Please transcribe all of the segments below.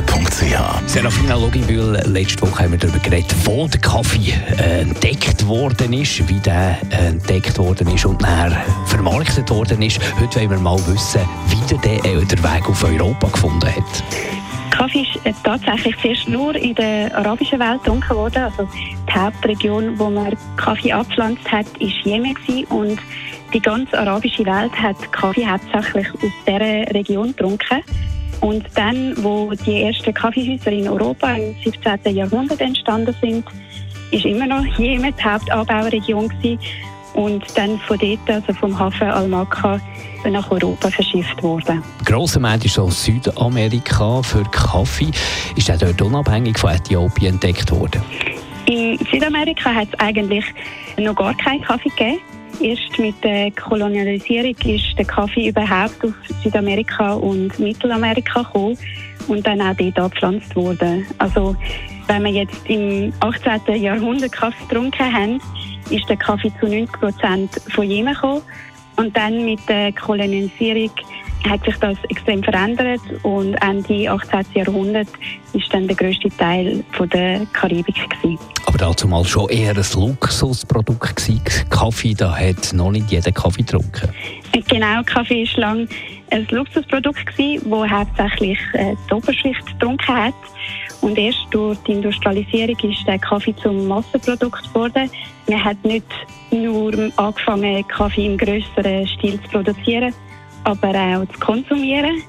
www.kaffeezentrale.ch Serafina Loginbühl, letzte Woche haben wir darüber geredet, wo der Kaffee äh, entdeckt worden ist, wie der äh, entdeckt worden ist und nachher vermarktet worden ist. Heute wollen wir mal wissen, wie der, äh, der Weg auf Europa gefunden hat. Kaffee ist äh, tatsächlich zuerst nur in der arabischen Welt getrunken worden. Also die Hauptregion, wo man Kaffee abpflanzt hat, ist Jemen und die ganze arabische Welt hat Kaffee hauptsächlich aus dieser Region getrunken. Und dann, wo die ersten Kaffeehäuser in Europa im 17. Jahrhundert entstanden sind, ist immer noch Jemen die Hauptanbauregion gewesen. und dann von dort, also vom Hafen Al-Makka, nach Europa verschifft worden. Grosser Markt ist aus Südamerika für Kaffee. Ist der dort unabhängig von Äthiopien entdeckt worden? In Südamerika hat es eigentlich noch gar keinen Kaffee gegeben. Erst mit der Kolonialisierung ist der Kaffee überhaupt auf Südamerika und Mittelamerika gekommen und dann auch dort angepflanzt worden. Also wenn wir jetzt im 18. Jahrhundert Kaffee getrunken haben, ist der Kaffee zu 90 Prozent von Jemen gekommen und dann mit der Kolonialisierung hat sich das extrem verändert und Ende 18. Jahrhundert ist dann der größte Teil von der Karibik gewesen. Aber dazu mal schon eher ein Luxusprodukt gewesen. Kaffee, da hat noch nicht jeder Kaffee getrunken. Genau, Kaffee ist lang ein Luxusprodukt gewesen, wo hauptsächlich äh, die Oberschicht getrunken hat. Und erst durch die Industrialisierung ist der Kaffee zum Massenprodukt geworden. Man hat nicht nur angefangen, Kaffee im größeren Stil zu produzieren, aber auch zu konsumieren.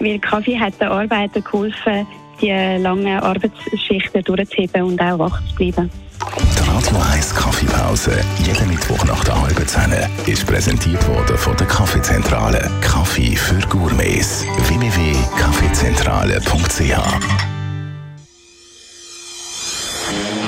Weil Kaffee hat den Arbeitern geholfen, die langen Arbeitsschichten durchzuheben und auch wach zu bleiben. Die Radio 1 Kaffeepause, jeden Mittwoch nach der halben Zehn, ist präsentiert worden von der Kaffeezentrale. Kaffee für Gourmets. www.kaffeezentrale.ch